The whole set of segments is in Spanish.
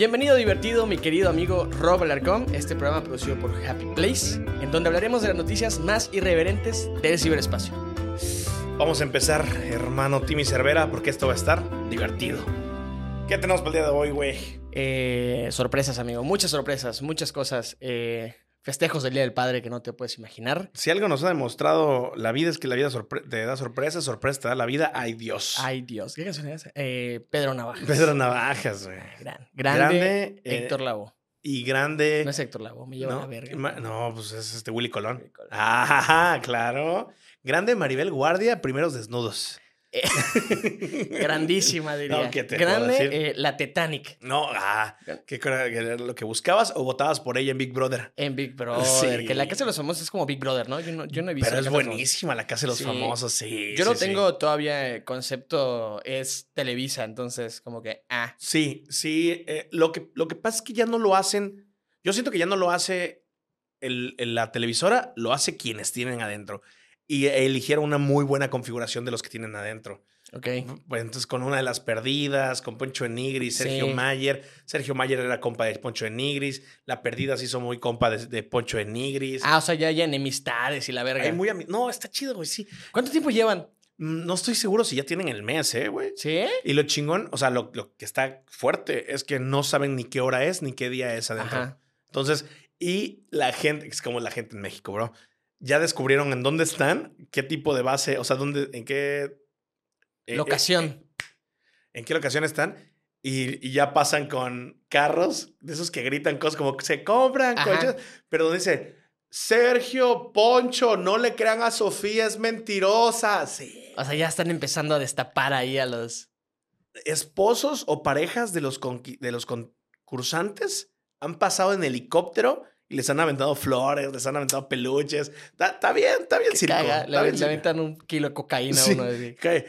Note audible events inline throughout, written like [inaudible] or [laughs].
Bienvenido divertido, mi querido amigo Rob Alarcón, este programa producido por Happy Place, en donde hablaremos de las noticias más irreverentes del ciberespacio. Vamos a empezar, hermano Timmy Cervera, porque esto va a estar divertido. ¿Qué tenemos para el día de hoy, güey? Eh, sorpresas, amigo, muchas sorpresas, muchas cosas. Eh, festejos del Día del Padre que no te puedes imaginar. Si algo nos ha demostrado la vida es que la vida te da sorpresas, sorpresa te da la vida. ¡Ay, Dios! Ay, Dios, ¿qué canción es? Eh, Pedro Navajas. Pedro Navajas, güey. Gran- grande, Grande, eh, Héctor Lavoe. Y grande. No es Héctor Lavoe, me lleva no, la verga. no, pues es este Willy Colón. Willy Colón. Ah, [laughs] claro. Grande Maribel Guardia, primeros desnudos. [laughs] Grandísima, diría. No, ¿qué te puedo Grande, decir? eh, la Titanic. No, ah, ¿qué era lo que buscabas o votabas por ella en Big Brother? En Big Brother, Sí. que la Casa de los Famosos es como Big Brother, ¿no? Yo no, yo no he visto. Pero La es Casa buenísima la casa de los Sí. famosos, sí. Yo no sí, tengo todavía el concepto, es Televisa, entonces como que, ah, Sí, sí. eh, lo, que, lo que pasa es que ya no lo hacen. Yo siento que ya no lo hace el, el- la televisora, lo hace quienes tienen adentro. Y eligieron una muy buena configuración de los que tienen adentro. ok. Pues entonces, con una de las perdidas, con Poncho Enigris, Sergio Sí. Mayer. Sergio Mayer era compa de Poncho Enigris. La perdida se hizo muy compa de, de Poncho Enigris. Ah, o sea, ya hay enemistades y la verga. Ay, muy no, está chido, güey, sí. ¿Cuánto tiempo llevan? Mm, No estoy seguro si ya tienen el mes, ¿eh, güey? ¿Sí? Y lo chingón, o sea, lo, lo que está fuerte es que no saben ni qué hora es ni qué día es adentro. Ajá. Entonces, y la gente, es como la gente en México, bro. Ya descubrieron en dónde están, qué tipo de base, o sea, dónde, en qué. eh, Locación. eh, en qué locación están. Y, y ya pasan con carros, de esos que gritan cosas como que se compran Ajá. coches, pero donde dice. Sergio, Poncho, no le crean a Sofía, es mentirosa. Sí. O sea, ya están empezando a destapar ahí a los... esposos o parejas de los, de los concursantes han pasado en helicóptero les han aventado flores, les han aventado peluches. Está, bien, está bien, circo. caga, le, bien le circo. aventan un kilo de cocaína a uno. así. que,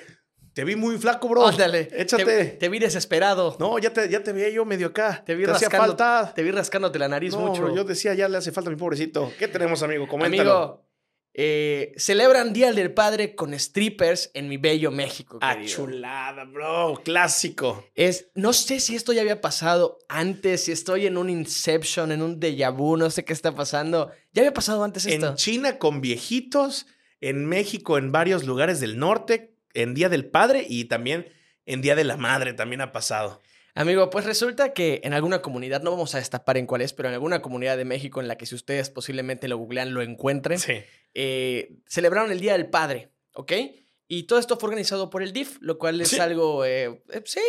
Te vi muy flaco, bro. Ándale. Échate. Te, te vi desesperado. No, ya te, ya te veía yo medio acá. Te vi rascando- falta. Te vi rascándote la nariz No, mucho. bro, yo decía, ya le hace falta a mi pobrecito. ¿Qué tenemos, amigo? Coméntalo. Amigo, eh, celebran Día del Padre con strippers en mi bello México. Ah, querido. chulada, bro. Clásico. Es, no sé si esto ya había pasado antes, si estoy en un Inception, en un déjà vu, no sé qué está pasando. ¿Ya había pasado antes esto? En China con viejitos, en México en varios lugares del norte, en Día del Padre y también en Día de la Madre también ha pasado. Amigo, pues resulta que en alguna comunidad, no vamos a destapar en cuál es, pero en alguna comunidad de México en la que si ustedes posiblemente lo googlean, lo encuentren, Sí. eh, celebraron el Día del Padre, ¿ok? Y todo esto fue organizado por el DIF, lo cual es Sí. algo, eh, eh, sí,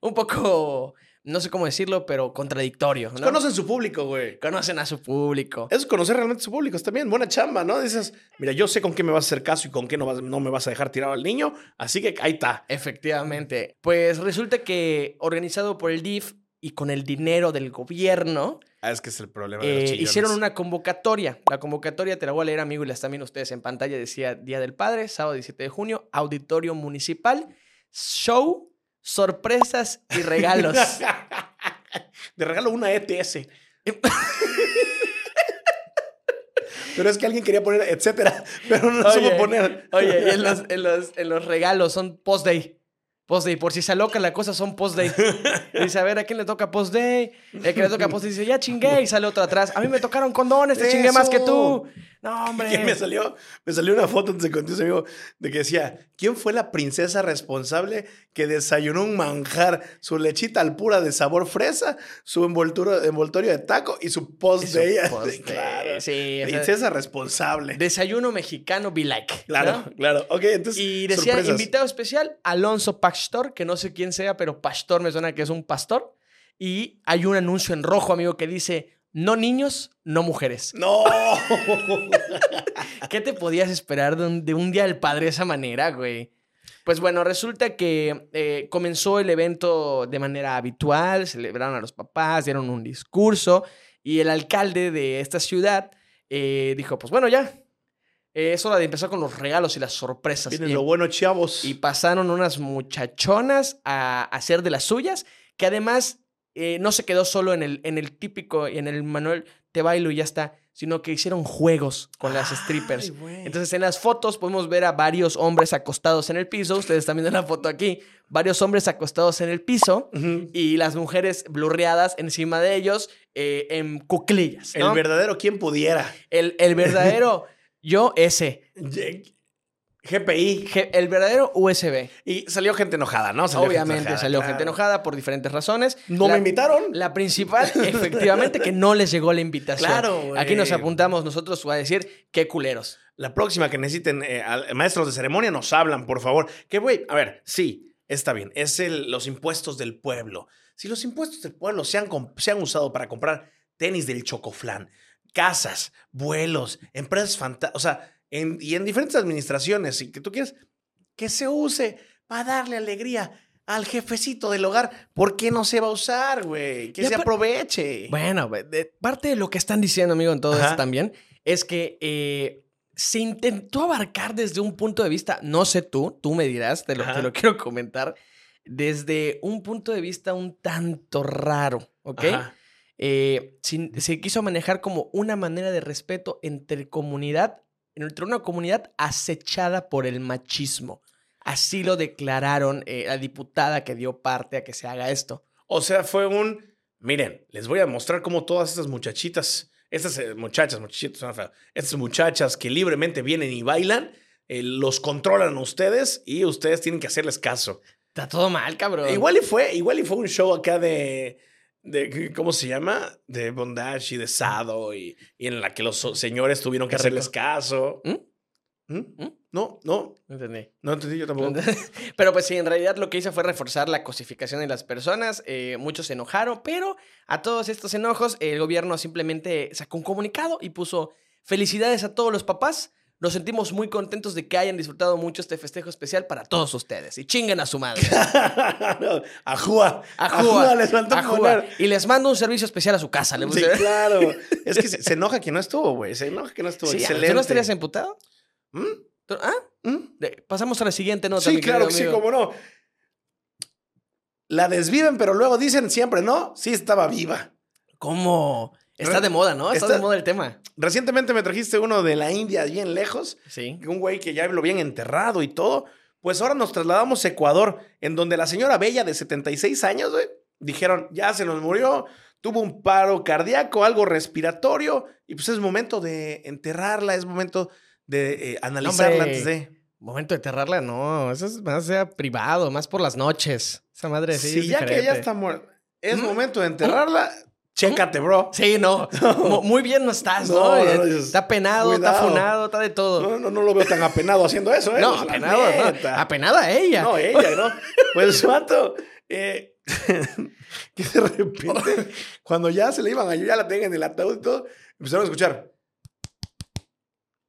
un poco, no sé cómo decirlo, pero contradictorio, ¿no? Conocen su público, güey. Conocen a su público. Eso es conocer realmente su público. Está bien, buena chamba, ¿no? Dices, mira, yo sé con qué me vas a hacer caso y con qué no, vas- no me vas a dejar tirado al niño, así que ahí está. Efectivamente. Pues resulta que organizado por el DIF y con el dinero del gobierno, Ah, es que es el problema de los eh, hicieron una convocatoria. La convocatoria te la voy a leer, amigo, y la están viendo ustedes en pantalla. Decía Día del Padre, sábado 17 de junio, Auditorio Municipal, show, sorpresas y regalos. [laughs] De regalo una ETS. [laughs] Pero es que alguien quería poner etcétera, pero no Oye, supo poner. Oye, y en los, [laughs] en los, en los regalos son post-day. Post-day, por si se aloca la cosa, son post-day. Dice, a ver, ¿a quién le toca post-day? El que le toca post-day dice, ya chingué, y sale otro atrás. A mí me tocaron condones, te chingué más que tú. No, [laughs] hombre. Que me salió, me salió una foto antes de contigo, amigo, de que decía, ¿quién fue la princesa responsable que desayunó un manjar, su lechita al pura de sabor fresa, su envoltura, envoltorio de taco y su post Su de ella? [laughs] post-day, claro. sí, o sea, princesa responsable. Desayuno mexicano be like. claro, ¿no? claro. Ok, entonces. Y decía, sorpresas. invitado especial, Alonso Pastor, que no sé quién sea, pero Pastor me suena que es un pastor. Y hay un anuncio en rojo, amigo, que dice, no niños, no mujeres. ¡No! [laughs] ¿Qué te podías esperar de un, de un Día del Padre de esa manera, güey? Pues bueno, resulta que eh, comenzó el evento de manera habitual, celebraron a los papás, dieron un discurso y el alcalde de esta ciudad eh, dijo, pues bueno, ya, eh, es hora de empezar con los regalos y las sorpresas. Viene Y- lo bueno, chavos. y pasaron unas muchachonas a hacer de las suyas, que además eh, no se quedó solo en el, en el típico, en el manual te bailo y ya está, sino que hicieron juegos con las strippers. Ay. Entonces en las fotos podemos ver a varios hombres acostados en el piso, ustedes están viendo la foto aquí, varios hombres acostados en el piso y las mujeres blurreadas encima de ellos eh, en cuclillas. ¿no? El verdadero quien pudiera. el, el verdadero [laughs] yo ese, GPI. El verdadero USB. Y salió gente enojada, ¿no? Salió gente Obviamente enojada, salió claro. gente enojada por diferentes razones. No La- me invitaron. La principal, [laughs] efectivamente, que no les llegó la invitación. Claro, güey. Aquí nos apuntamos nosotros a decir qué culeros. La próxima que necesiten eh, al- maestros de ceremonia nos hablan, por favor. Que, güey, a ver, sí, está bien. Es el, los impuestos del pueblo. Si los impuestos del pueblo se han, se han usado para comprar tenis del chocoflán, casas, vuelos, empresas fantásticas, o sea, en- y en diferentes administraciones, y que tú quieres que se use para darle alegría al jefecito del hogar, ¿por qué no se va a usar, güey? Que se aproveche. Bueno, de- parte de lo que están diciendo, amigo, en todo Ajá. esto también, es que eh, se intentó abarcar desde un punto de vista, no sé tú, tú me dirás, te lo, te lo [laughs] quiero comentar, desde un punto de vista un tanto raro, ¿ok? Eh, sin- se quiso manejar como una manera de respeto entre comunidad, entre una comunidad acechada por el machismo. Así lo declararon eh, la diputada que dio parte a que se haga esto. O sea, fue un. Miren, les voy a mostrar cómo todas estas muchachitas, estas eh, muchachas, feo, estas muchachas que libremente vienen y bailan, eh, los controlan a ustedes y ustedes tienen que hacerles caso. Está todo mal, cabrón. Igual y fue, igual y fue un show acá de, de ¿cómo se llama? De bondage y de sado y, y en la que los señores tuvieron que hacerles caso. ¿Mm? ¿Mm? ¿Mm? No, no, No entendí. no entendí yo tampoco. [laughs] Pero pues sí, en realidad lo que hizo fue reforzar la cosificación de las personas. eh, muchos se enojaron, pero a todos estos enojos el gobierno simplemente sacó un comunicado y puso felicidades a todos los papás. Nos sentimos muy contentos de que hayan disfrutado mucho este festejo especial para todos ustedes. Y chinguen a su madre. [laughs] Ajúa. Ajúa, les faltó Ajúa. poner. Y les mando un servicio especial a su casa. Le Sí, claro. [laughs] Es que se, se enoja que no estuvo, güey. Se enoja que no estuvo. Sí, Excelente. ¿Tú no estarías emputado? ¿Mm? ¿Tú- ¿Ah? ¿Mm? Pasamos a la siguiente nota. Sí, claro que sí, cómo no. La desviven, pero luego dicen siempre, ¿no? Sí estaba viva. ¿Cómo? Está de moda, ¿no? Está, está- de moda el tema. Recientemente me trajiste uno de la India bien lejos, Sí. un güey que ya lo habían enterrado y todo. Pues ahora nos trasladamos a Ecuador, en donde la señora Bella de 76 años, güey, dijeron, ya se nos murió, tuvo un paro cardíaco, algo respiratorio, y pues es momento de enterrarla, es momento de eh, analizarla Hombre. antes de... Momento de enterrarla, no. Eso es más sea privado, más por las noches. Esa madre sí. si es ya que ella está muerta, es ¿Mm? momento de enterrarla, chécate, bro. Sí, [laughs] no. Mu- Muy bien no estás, ¿no? No, no, no, dices, está penado, está funado, está de todo. No, no, no lo veo tan apenado haciendo eso, ¿eh? No, La apenado, no. Apenada ella. No, ella, ¿no? Pues, vato, eh, [laughs] que de repente, [laughs] cuando ya se le iban a ya la tengan en el ataúd y todo, empezaron a escuchar.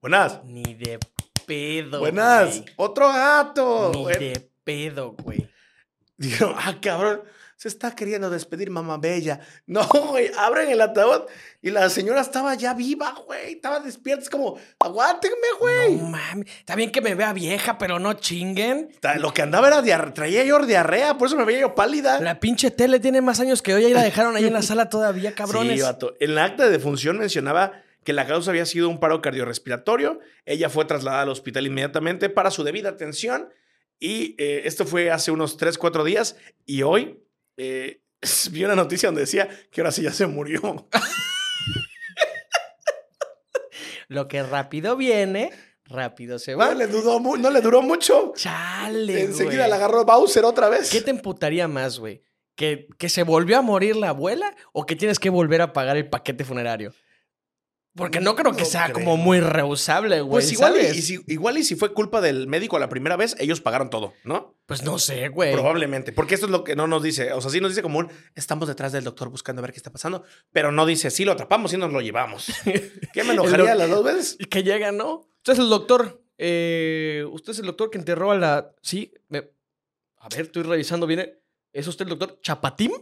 Buenas, Ni de pedo. buenas, güey. otro gato. Ni de pedo, güey. Dijeron, ah, cabrón, se está queriendo despedir mamá bella. [laughs] No, güey, abren el ataúd y la señora estaba ya viva, güey, estaba despierta. Es como, aguántenme, güey. No mames. Está bien que me vea vieja, pero no chinguen. Lo que andaba era diarrea, traía yo diarrea, por eso me veía yo pálida. La pinche tele tiene más años que hoy y la dejaron ahí en la [laughs] sala todavía, cabrones. Sí, vato. En la acta de defunción mencionaba que la causa había sido un paro cardiorrespiratorio. Ella fue trasladada al hospital inmediatamente para su debida atención. Y eh, esto fue hace unos 3, 4 días. Y hoy eh, [laughs] vi una noticia donde decía que ahora sí ya se murió. [laughs] Lo que rápido viene, rápido se va. No le, dudó mu- no le duró mucho. Chale, Enseguida la agarró Bowser otra vez. ¿Qué te emputaría más, güey? ¿Que, ¿Que se volvió a morir la abuela o que tienes que volver a pagar el paquete funerario? Porque no creo que No sea creo. como muy reusable, güey. Pues igual y, ¿sabes? y si, igual y si fue culpa del médico la primera vez, ellos pagaron todo, ¿no? Pues no sé, güey. Probablemente, porque esto es lo que no nos dice. O sea, sí nos dice como un, estamos detrás del doctor buscando a ver qué está pasando, pero no dice, sí lo atrapamos y nos lo llevamos. [laughs] ¿Qué me enojaría las dos veces? Y [laughs] que llega, ¿no? Usted es el doctor. eh, usted es el doctor que enterró a la. Sí. me- A ver, estoy revisando bien. ¿Es usted el doctor Chapatín? [laughs]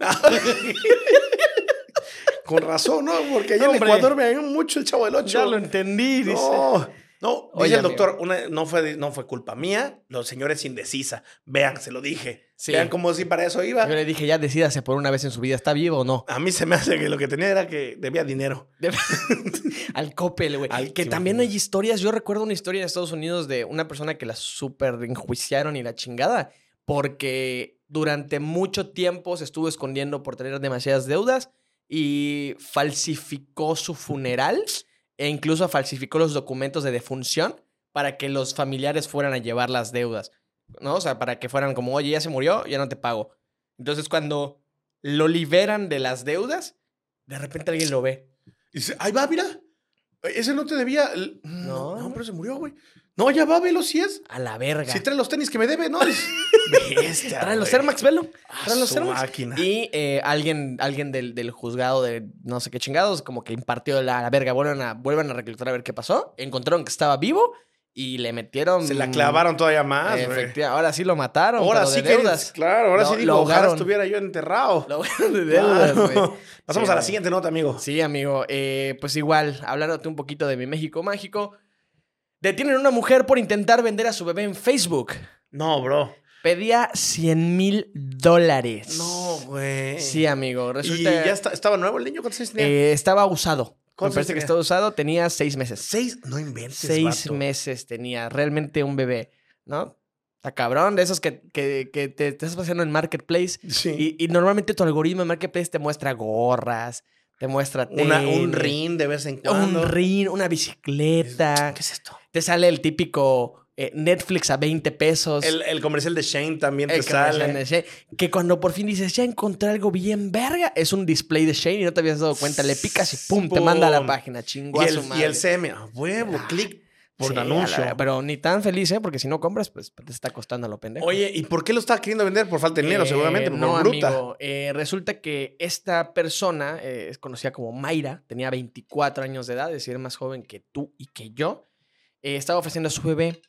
Con razón, ¿no? Porque allá en Hombre. Ecuador me ven mucho el chavo del 8. Ya lo entendí, dice. No. No, dice Oye, el doctor, una- no, fue, no fue culpa mía, los señores indecisa. Vean, se lo dije. Sí. Vean cómo si para eso iba. Yo le dije, ya decídase por una vez en su vida, ¿está vivo o no? A mí se me hace que lo que tenía era que debía dinero. De- [laughs] Al Coppel, güey. Al Que también hay historias. Yo recuerdo una historia en Estados Unidos de una persona que la super enjuiciaron y la chingada. Porque durante mucho tiempo se estuvo escondiendo por tener demasiadas deudas y falsificó su funeral e incluso falsificó los documentos de defunción para que los familiares fueran a llevar las deudas. ¿No? O sea, para que fueran como, oye, ya se murió, ya no te pago. Entonces, cuando lo liberan de las deudas, de repente alguien lo ve. Y dice, ahí va, mira. Ese no te debía. No. No, pero se murió, güey. No, ya va, velo si es. A la verga. Si trae los tenis que me debe, ¿no? [laughs] Bestia, Trae los. Air Max, velo. Trae los Air Max. Y eh, alguien, alguien del, del juzgado de no sé qué chingados, como que impartió la, la verga. Vuelvan a, vuelvan a reclutar a ver qué pasó. Encontraron que estaba vivo y le metieron. Se la clavaron todavía más, Eh, güey. efectiva- Ahora sí lo mataron. Ahora pero sí de que. deudas. Claro, ahora Lo- sí digo, ojalá estuviera yo enterrado. Lo de deudas, güey. Claro. Pasamos Sí, a la siguiente nota, amigo. Sí, amigo. Eh, pues igual, hablándote un poquito de mi México mágico. Detienen a una mujer por intentar vender a su bebé en Facebook. No, bro. Pedía 100 mil dólares. No, güey. Sí, amigo. ¿Y Resulta ya está- estaba nuevo el niño? ¿Cuántos años tenía? eh, estaba usado. Me ¿Cuántos parece que tenía? estaba usado. Tenía seis meses. Seis. No inventes, Seis vato. meses tenía. Realmente un bebé, ¿no? Está cabrón. De esos que, que, que te, te estás paseando en Marketplace. Sí. Y, y normalmente tu algoritmo en Marketplace te muestra gorras, te muestra Una- un ring de vez en cuando. un ring, una bicicleta. ¿Qué es esto? Te sale el típico eh, Netflix a 20 pesos. El, el comercial de Shane también te El sale. de Shane, que cuando por fin dices, ya encontré algo bien verga, es un display de Shane y no te habías dado cuenta. Le picas y pum, te manda a la página. Chingó Y a el, su y madre. el CM, a huevo, Ah, clic por Sí, la anuncio. pero ni tan feliz, ¿eh? Porque si no compras, pues te está costando lo pendejo. Oye, ¿y por qué lo estaba queriendo vender? Por falta de dinero, Eh, seguramente, por no, bruta. amigo. Eh, resulta que esta persona eh, es conocida como Mayra, tenía 24 años de edad, es decir, más joven que tú y que yo. Eh, estaba ofreciendo a su bebé.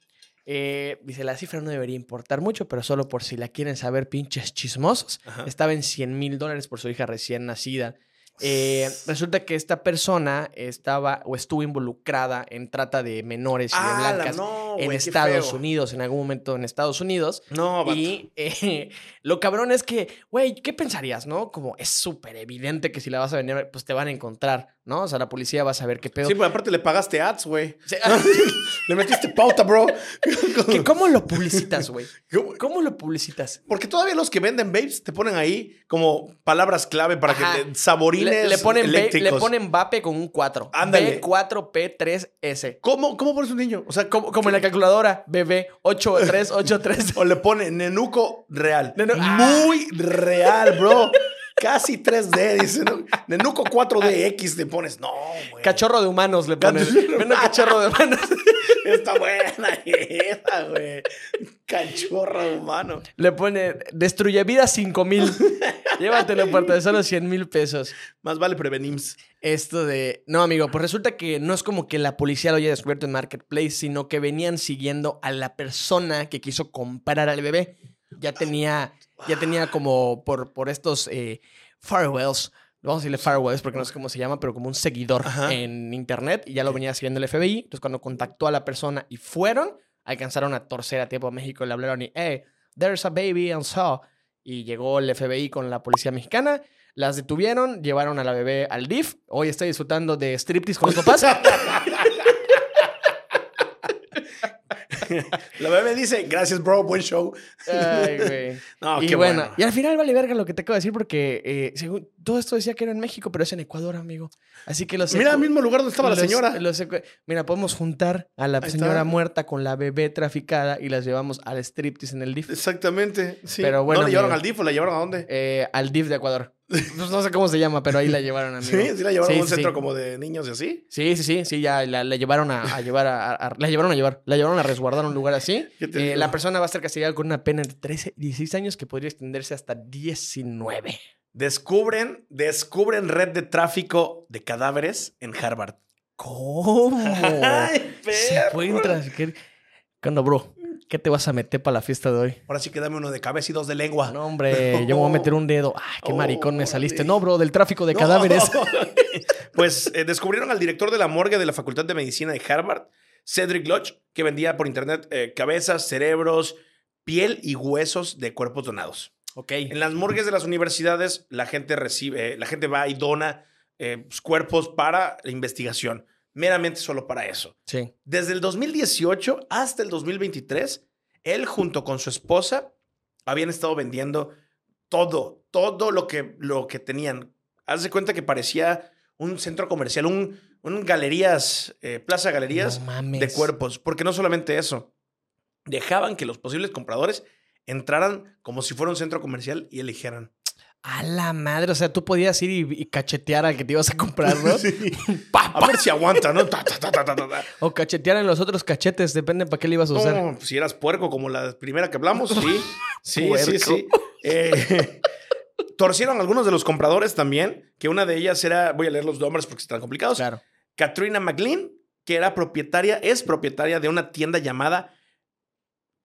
eh, dice, la cifra no debería importar mucho, pero solo por si la quieren saber, pinches chismosos. Ajá. Estaba en 100 mil dólares por su hija recién nacida. Eh, resulta que esta persona estaba o estuvo involucrada en trata de menores y de ¡Ala, blancas no, en Estados! Unidos, en algún momento en Estados Unidos. No. Y eh, [laughs] lo cabrón es que, güey, ¿qué pensarías, no? Como es súper evidente que si la vas a vender, pues te van a encontrar, ¿no? O sea, la policía va a saber qué pedo. Sí, pero aparte le pagaste ads, güey. Sí, [laughs] Le metiste pauta, bro. [laughs] ¿Qué- ¿Cómo lo publicitas, güey? ¿Cómo? ¿Cómo lo publicitas? Porque todavía los que venden babes te ponen ahí como palabras clave para Ajá. que saborines Le, le ponen eléctricos. le ponen Vape con un 4. Ándale. B4P3S. ¿Cómo, ¿Cómo pones un niño? O sea, Como, como en la calculadora, BB 8383. [laughs] O le pone Nenuco real. Nenu- Muy real, bro. Casi 3D, dice. ¿no? Nenuco 4DX te pones. No, güey. Cachorro de humanos le ponen. Vendo cachorro de humanos. [laughs] Está buena esa, güey. Cachorro humano. Le pone destruye vida 5000. Llévatelo por tan solo 100 mil pesos. Más vale prevenims. Esto de. No, amigo, pues resulta que no es como que la policía lo haya descubierto en Marketplace, sino que venían siguiendo a la persona que quiso comprar al bebé. Ya tenía. Ya tenía como por, por estos eh, firewalls. Vamos a decirle firewalls porque no sé cómo se llama, pero como un seguidor Ajá. en internet y ya lo venía siguiendo el FBI. Entonces, cuando contactó a la persona y fueron, alcanzaron a torcer a tiempo a México y le hablaron y, hey, there's a baby and so. Y llegó el FBI con la policía mexicana, las detuvieron, llevaron a la bebé al DIF. Hoy estoy disfrutando de striptease con los papás. [laughs] [laughs] La bebé dice, gracias, bro, buen show. Ay, güey. [laughs] No, y qué bueno, bueno. y al final vale verga lo que te acabo de decir porque eh, según, todo esto decía que era en México, pero es en Ecuador, amigo. Así que los Mira el mismo lugar donde estaba la señora. los Mira, podemos juntar a la Ahí señora está. muerta con la bebé traficada y las llevamos al striptease en el DIF. Exactamente. Sí. Pero bueno, ¿No la llevaron al DIF o la llevaron a dónde? Eh, al DIF de Ecuador. Pues no sé cómo se llama, pero ahí la llevaron, [laughs] amigo. Sí, sí la llevaron Sí, a un sí, centro sí. como de niños y así. Sí, sí, sí, sí, ya la, la llevaron a, a llevar a, a- La llevaron a llevar. La llevaron a resguardar a un lugar así. [laughs] ¿Qué te Eh, la persona va a ser castigada con una pena de 13 y 16 años que podría extenderse hasta 19. Descubren, descubren red de tráfico de cadáveres en Harvard. ¿Cómo? [laughs] ¡Ay, Se perro! pueden traficar. ¿Qué onda, bro? ¿Qué te vas a meter para la fiesta de hoy? Ahora sí que dame uno de cabeza y dos de lengua. No, hombre, [laughs] yo me voy a meter un dedo. Ay, qué Oh, maricón me saliste. órale. No, bro, del tráfico de No. cadáveres. [laughs] pues eh, descubrieron al director de la morgue de la Facultad de Medicina de Harvard Cedric Lodge, que vendía por internet eh, cabezas, cerebros, piel y huesos de cuerpos donados. Ok. En las morgues de las universidades, la gente recibe, eh, la gente va y dona pues, cuerpos para la investigación, meramente solo para eso. Sí. Desde el 2018 hasta el 2023, él junto con su esposa habían estado vendiendo todo, todo lo que, lo que tenían. Haz de cuenta que parecía un centro comercial, un, un galerías, eh, plaza galerías No de cuerpos. Porque no solamente eso, dejaban que los posibles compradores entraran como si fuera un centro comercial y eligieran. A la madre, o sea, tú podías ir y, y cachetear al que te ibas a comprar, ¿no? [laughs] [laughs] Pa, A ver si aguanta, ¿no? Ta, ta, ta. O cachetear en los otros cachetes, depende para qué le ibas a usar. No, si eras puerco como la primera que hablamos, sí. Sí, [laughs] sí, Puerco. sí. Eh, torcieron algunos de los compradores también, que una de ellas era, voy a leer los nombres porque están complicados. Claro. Katrina McLean, que era propietaria, es propietaria de una tienda llamada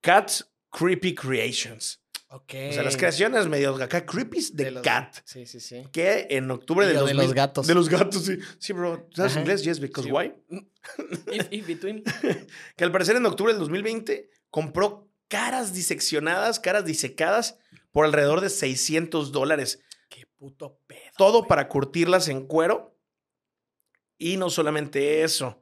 Cat's Creepy Creations. Ok. O sea, las creaciones medio acá creepies de, los- Cat. Sí, sí, sí. Que en octubre de, Digo, de 2000 los gatos. De los gatos, sí. Sí, bro. ¿Sabes Ajá. inglés? Yes, because Sí. why? [laughs] If, if between. [laughs] que al parecer en octubre del 2020 compró caras diseccionadas, caras disecadas por alrededor de 600 dólares. Qué puto pedo. Todo para curtirlas en cuero. Y no solamente eso,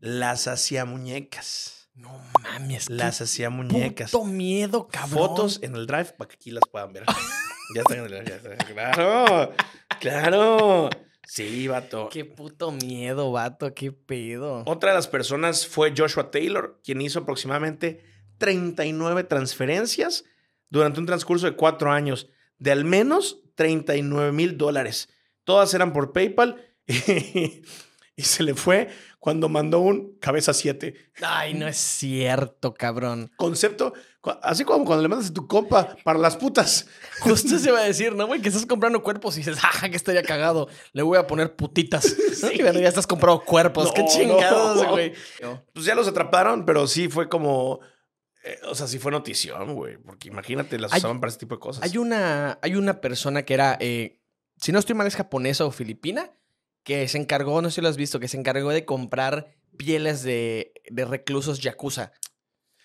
las hacía muñecas. No mames. Las hacía muñecas. Puto miedo, cabrón. Fotos en el drive para que aquí las puedan ver. [laughs] ya están en el drive. ya están. Claro, claro. Sí, vato. Qué puto miedo, vato. Qué pedo. Otra de las personas fue Joshua Taylor, quien hizo aproximadamente 39 transferencias durante un transcurso de cuatro años, de al menos 39 mil dólares. Todas eran por PayPal [laughs] y, se le fue cuando mandó un cabeza 7. Ay, no es cierto, cabrón. Concepto, así como cuando le mandas a tu compa para las putas. Justo [laughs] se va a decir, ¿no, güey? Que estás comprando cuerpos y dices, ajá, que estaría cagado. Le voy a poner putitas. [laughs] ¿no? [laughs] Y ya estás comprando cuerpos. Qué chingados, no. güey. Pues ya los atraparon, pero sí fue como... eh, o sea, sí fue notición, güey. Porque imagínate, las Hay- usaban para ese tipo de cosas. Hay una, hay una persona que era, eh, si no estoy mal, es japonesa o filipina, que se encargó, no sé si lo has visto, que se encargó de comprar pieles de, de reclusos yakuza.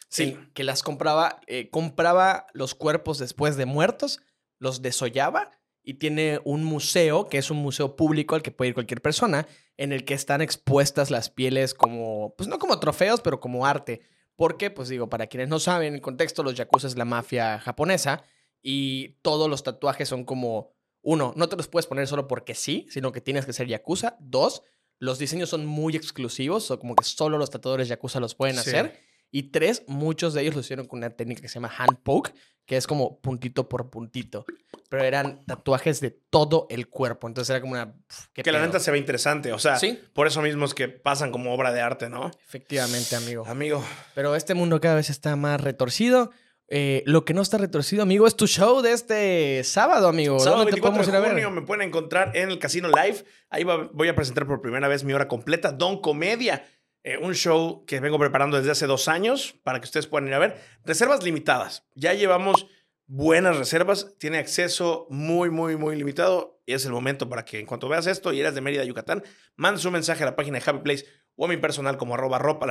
Sí. Que las compraba, eh, compraba los cuerpos después de muertos, los desollaba y tiene un museo, que es un museo público al que puede ir cualquier persona, en el que están expuestas las pieles como, pues no como trofeos, pero como arte. Porque, pues digo, para quienes no saben el contexto, los yakuza es la mafia japonesa y todos los tatuajes son como, uno, no te los puedes poner solo porque sí, sino que tienes que ser yakuza. Dos, los diseños son muy exclusivos, o como que solo los tatuadores yakuza los pueden Sí. hacer. Y tres, muchos de ellos lo hicieron con una técnica que se llama hand poke, que es como puntito por puntito. Pero eran tatuajes de todo el cuerpo. Entonces era como una. Que la neta se ve interesante. O sea, Sí. por eso mismo es que pasan como obra de arte, ¿no? Efectivamente, amigo. Amigo, Pero este mundo cada vez está más retorcido. Eh, lo que no está retorcido, amigo, es tu show de este sábado, amigo. sábado ¿Dónde te 24 podemos ir a ver? me pueden encontrar en el Casino Live. Ahí va- voy a presentar por primera vez mi hora completa, Don Comedia. Eh, un show que vengo preparando desde hace dos años para que ustedes puedan ir a ver. Reservas limitadas. Ya llevamos buenas reservas. Tiene acceso muy, muy, muy limitado. Y es el momento para que en cuanto veas esto y eres de Mérida, Yucatán, mandes un mensaje a la página de Happy Place o a mi personal como arroba ropa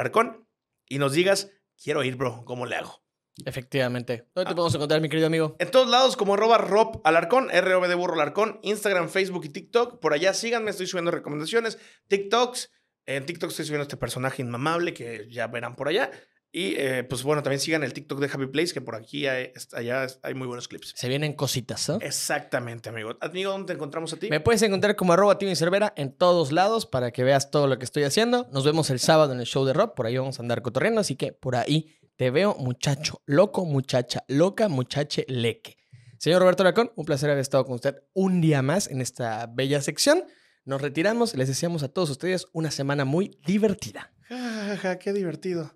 y nos digas, quiero ir, bro, ¿cómo le hago? Efectivamente. ¿Dónde te Ah. podemos encontrar, mi querido amigo? En todos lados, como arroba Rob Alarcón, ROB de burro Alarcón, Instagram, Facebook y TikTok. Por allá síganme, estoy subiendo recomendaciones, TikToks. En TikTok estoy subiendo este personaje inmamable que ya verán por allá. Y eh, pues bueno, también sigan el TikTok de Happy Place, que por aquí hay, allá hay muy buenos clips. Se vienen cositas, ¿no? Exactamente, amigo. Amigo, ¿dónde te encontramos a ti? Me puedes encontrar como arroba Timmy Cervera en todos lados para que veas todo lo que estoy haciendo. Nos vemos el sábado en el show de Rob. Por ahí vamos a andar cotorreando. Así que por ahí te veo, muchacho loco, muchacha loca, muchache leque. Señor Roberto Lacón, un placer haber estado con usted un día más en esta bella sección. Nos retiramos. Les deseamos a todos ustedes una semana muy divertida. Ja, ja, ja, qué divertido.